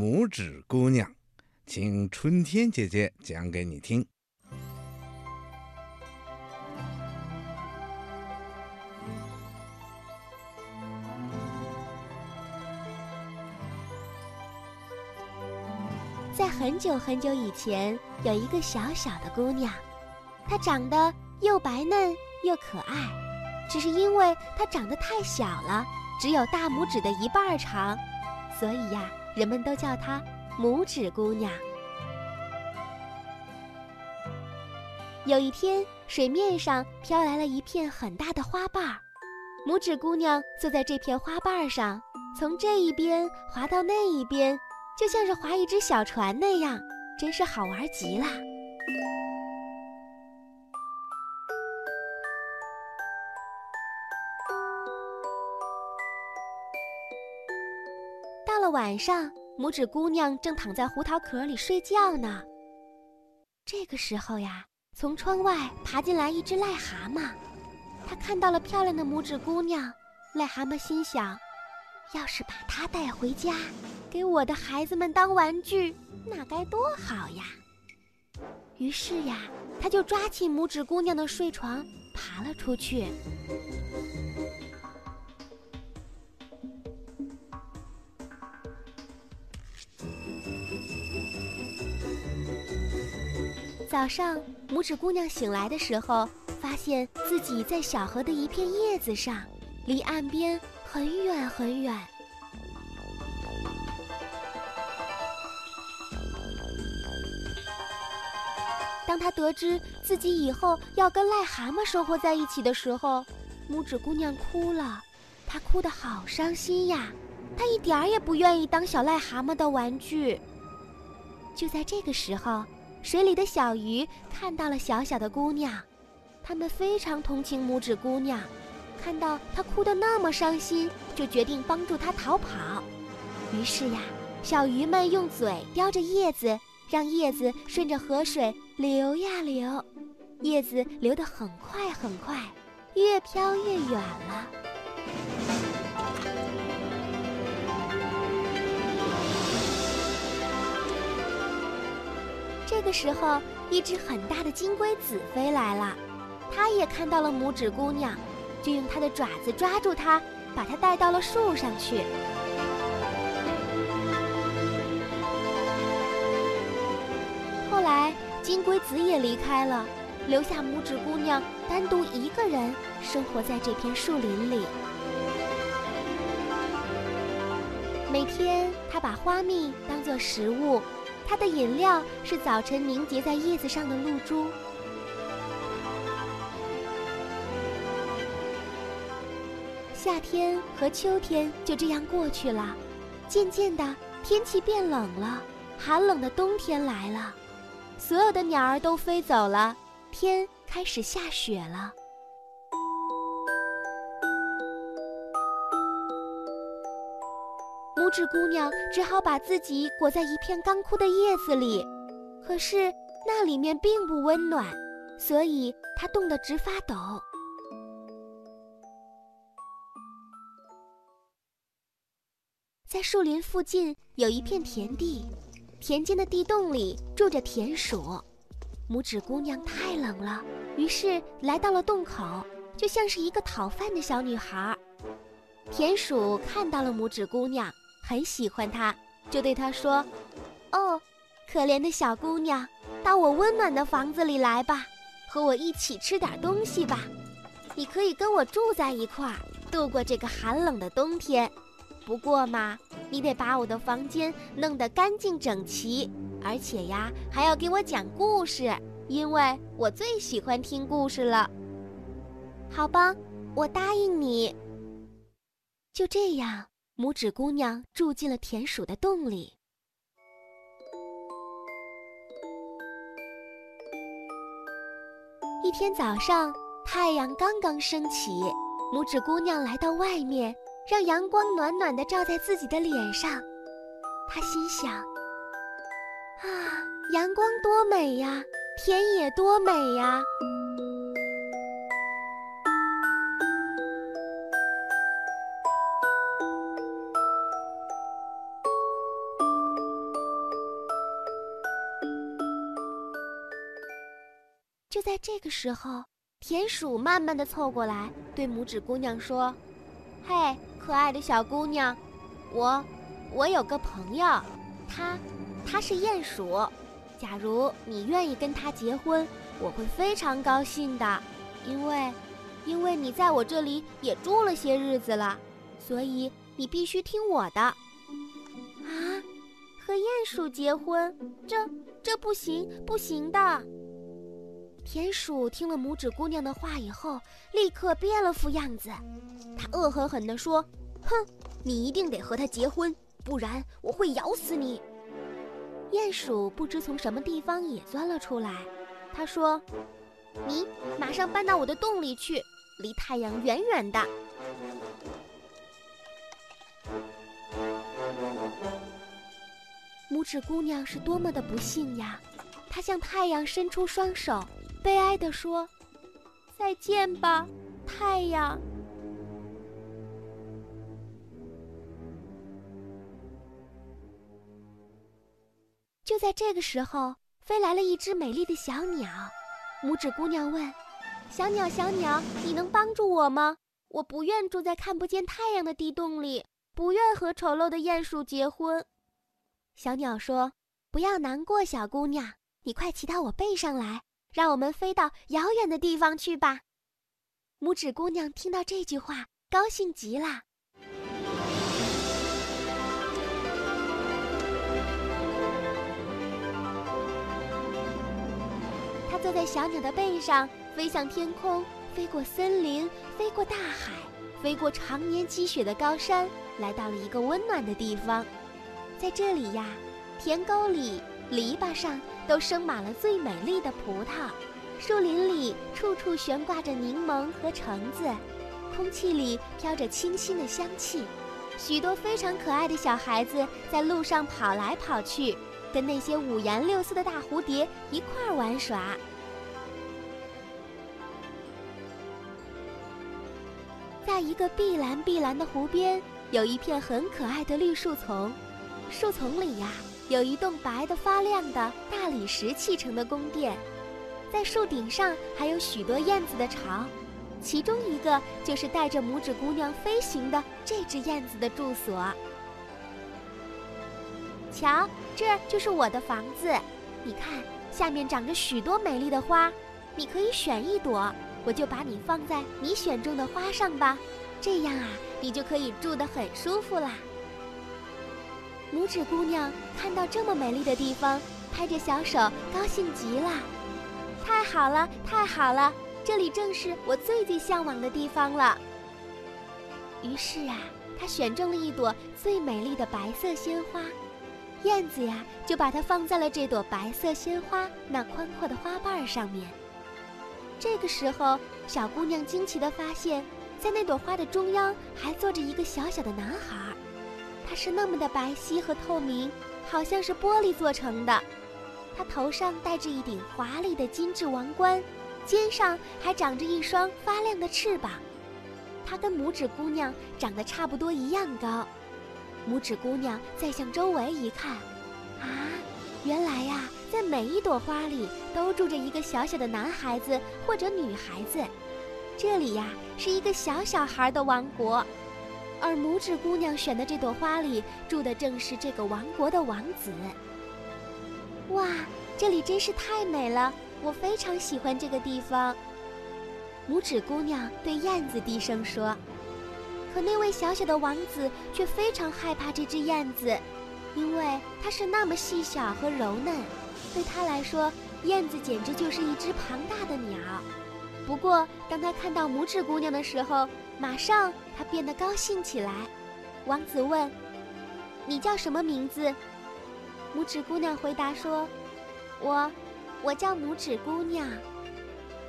拇指姑娘，请春天姐姐讲给你听。在很久很久以前，有一个小小的姑娘，她长得又白嫩又可爱，只是因为她长得太小了，只有大拇指的一半长，所以呀，人们都叫她拇指姑娘。有一天，水面上飘来了一片很大的花瓣儿，拇指姑娘坐在这片花瓣上，从这一边滑到那一边。就像是划一只小船那样，真是好玩极了。晚上，拇指姑娘正躺在胡桃壳里睡觉呢。这个时候呀，从窗外爬进来一只癞蛤蟆，它看到了漂亮的拇指姑娘，癞蛤蟆心想：要是把它带回家。给我的孩子们当玩具，那该多好呀！于是呀，他就抓起拇指姑娘的睡床，爬了出去。早上，拇指姑娘醒来的时候，发现自己在小河的一片叶子上，离岸边很远很远。当他得知自己以后要跟癞蛤蟆生活在一起的时候，拇指姑娘哭了，她哭得好伤心呀，她一点儿也不愿意当小癞蛤蟆的玩具。就在这个时候，水里的小鱼看到了小小的姑娘，它们非常同情拇指姑娘，看到她哭得那么伤心，就决定帮助她逃跑。于是呀，小鱼们用嘴叼着叶子。让叶子顺着河水流呀流，叶子流得很快很快，越飘越远了。这个时候，一只很大的金龟子飞来了，它也看到了拇指姑娘，就用它的爪子抓住它，把它带到了树上去。后来，金龟子也离开了，留下拇指姑娘单独一个人生活在这片树林里。每天，她把花蜜当做食物，它的饮料是早晨凝结在叶子上的露珠。夏天和秋天就这样过去了，渐渐的，天气变冷了，寒冷的冬天来了。所有的鸟儿都飞走了，天开始下雪了。拇指姑娘只好把自己裹在一片干枯的叶子里，可是那里面并不温暖，所以她冻得直发抖。在树林附近有一片田地。田间的地洞里住着田鼠，拇指姑娘太冷了，于是来到了洞口，就像是一个讨饭的小女孩。田鼠看到了拇指姑娘，很喜欢她，就对她说：“哦，可怜的小姑娘，到我温暖的房子里来吧，和我一起吃点东西吧。你可以跟我住在一块儿，度过这个寒冷的冬天。不过嘛。”你得把我的房间弄得干净整齐，而且呀，还要给我讲故事，因为我最喜欢听故事了。好吧，我答应你。就这样，拇指姑娘住进了田鼠的洞里。一天早上，太阳刚刚升起，拇指姑娘来到外面。让阳光暖暖的照在自己的脸上，她心想：“啊，阳光多美呀，田野多美呀！”就在这个时候，田鼠慢慢的凑过来，对拇指姑娘说：“嘿，可爱的小姑娘，我，我有个朋友，他，他是鼹鼠。假如你愿意跟他结婚，我会非常高兴的，因为，因为你在我这里也住了些日子了，所以你必须听我的。啊，和鼹鼠结婚，这，这不行，不行的。”田鼠听了拇指姑娘的话以后，立刻变了副样子。他恶狠狠地说：“哼，你一定得和他结婚，不然我会咬死你。”鼹鼠不知从什么地方也钻了出来。他说：“你马上搬到我的洞里去，离太阳远远的。”拇指姑娘是多么的不幸呀！她向太阳伸出双手。悲哀地说：“再见吧，太阳。”就在这个时候，飞来了一只美丽的小鸟。拇指姑娘问：“小鸟，小鸟，你能帮助我吗？我不愿住在看不见太阳的地洞里，不愿和丑陋的鼹鼠结婚。”小鸟说：“不要难过，小姑娘，你快骑到我背上来。”让我们飞到遥远的地方去吧。拇指姑娘听到这句话，高兴极了。她坐在小鸟的背上，飞向天空，飞过森林，飞过大海，飞过常年积雪的高山，来到了一个温暖的地方。在这里呀，田沟里。篱笆上都生满了最美丽的葡萄，树林里处处悬挂着柠檬和橙子，空气里飘着清新的香气，许多非常可爱的小孩子在路上跑来跑去，跟那些五颜六色的大蝴蝶一块儿玩耍。在一个碧蓝碧蓝的湖边，有一片很可爱的绿树丛，树丛里呀。有一栋白的发亮的大理石砌成的宫殿，在树顶上还有许多燕子的巢，其中一个就是带着拇指姑娘飞行的这只燕子的住所。瞧，这就是我的房子，你看，下面长着许多美丽的花，你可以选一朵，我就把你放在你选中的花上吧，这样啊，你就可以住得很舒服啦。拇指姑娘看到这么美丽的地方，拍着小手，高兴极了。太好了，太好了，这里正是我最最向往的地方了。于是啊，她选中了一朵最美丽的白色鲜花，燕子呀就把它放在了这朵白色鲜花那宽阔的花瓣上面。这个时候，小姑娘惊奇地发现，在那朵花的中央还坐着一个小小的男孩。它是那么的白皙和透明，好像是玻璃做成的。它头上戴着一顶华丽的金质王冠，肩上还长着一双发亮的翅膀。它跟拇指姑娘长得差不多一样高。拇指姑娘再向周围一看，啊，原来呀，在每一朵花里都住着一个小小的男孩子或者女孩子。这里呀，是一个小小孩的王国。而拇指姑娘选的这朵花里住的正是这个王国的王子。哇，这里真是太美了，我非常喜欢这个地方。拇指姑娘对燕子低声说。可那位小小的王子却非常害怕这只燕子，因为它是那么细小和柔嫩，对他来说，燕子简直就是一只庞大的鸟。不过，当他看到拇指姑娘的时候，马上他变得高兴起来。王子问：“你叫什么名字？”拇指姑娘回答说：“我，我叫拇指姑娘。”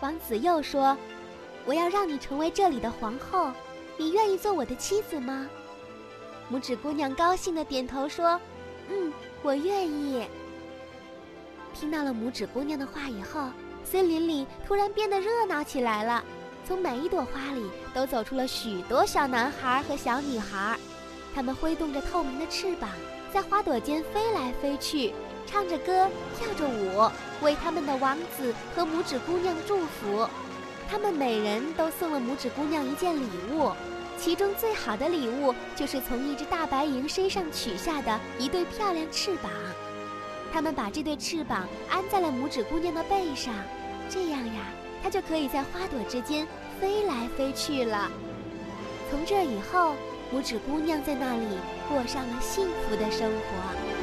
王子又说：“我要让你成为这里的皇后，你愿意做我的妻子吗？”拇指姑娘高兴地点头说：“嗯，我愿意。”听到了拇指姑娘的话以后。森林里突然变得热闹起来了，从每一朵花里都走出了许多小男孩和小女孩，他们挥动着透明的翅膀，在花朵间飞来飞去，唱着歌，跳着舞，为他们的王子和拇指姑娘祝福。他们每人都送了拇指姑娘一件礼物，其中最好的礼物就是从一只大白蝇身上取下的一对漂亮翅膀。他们把这对翅膀安在了拇指姑娘的背上，这样呀，她就可以在花朵之间飞来飞去了。从这以后，拇指姑娘在那里过上了幸福的生活。